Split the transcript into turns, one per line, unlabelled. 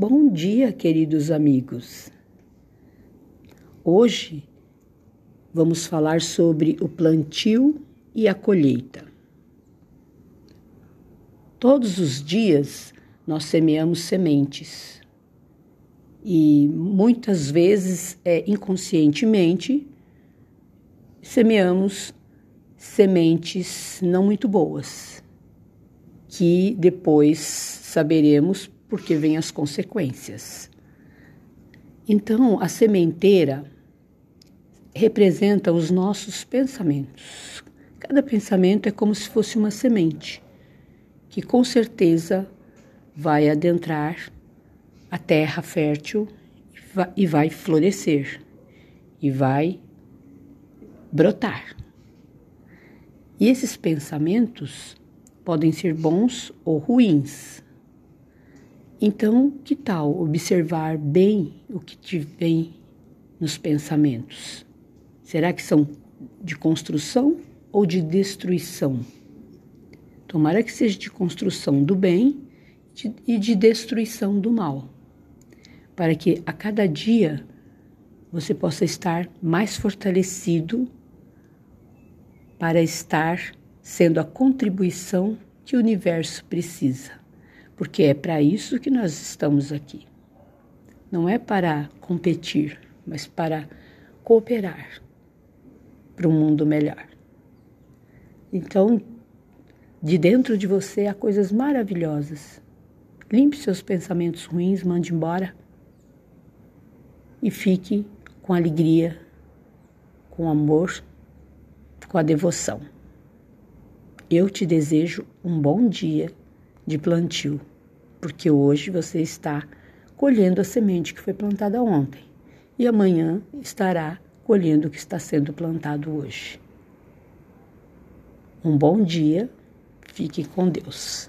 Bom dia, queridos amigos. Hoje vamos falar sobre o plantio e a colheita. Todos os dias nós semeamos sementes e muitas vezes é inconscientemente semeamos sementes não muito boas, que depois saberemos porque vêm as consequências. Então, a sementeira representa os nossos pensamentos. Cada pensamento é como se fosse uma semente, que com certeza vai adentrar a terra fértil e vai florescer e vai brotar. E esses pensamentos podem ser bons ou ruins. Então, que tal observar bem o que te vem nos pensamentos? Será que são de construção ou de destruição? Tomara que seja de construção do bem e de destruição do mal, para que a cada dia você possa estar mais fortalecido para estar sendo a contribuição que o universo precisa porque é para isso que nós estamos aqui. Não é para competir, mas para cooperar para um mundo melhor. Então, de dentro de você há coisas maravilhosas. Limpe seus pensamentos ruins, mande embora e fique com alegria, com amor, com a devoção. Eu te desejo um bom dia de plantio, porque hoje você está colhendo a semente que foi plantada ontem e amanhã estará colhendo o que está sendo plantado hoje. Um bom dia, fique com Deus.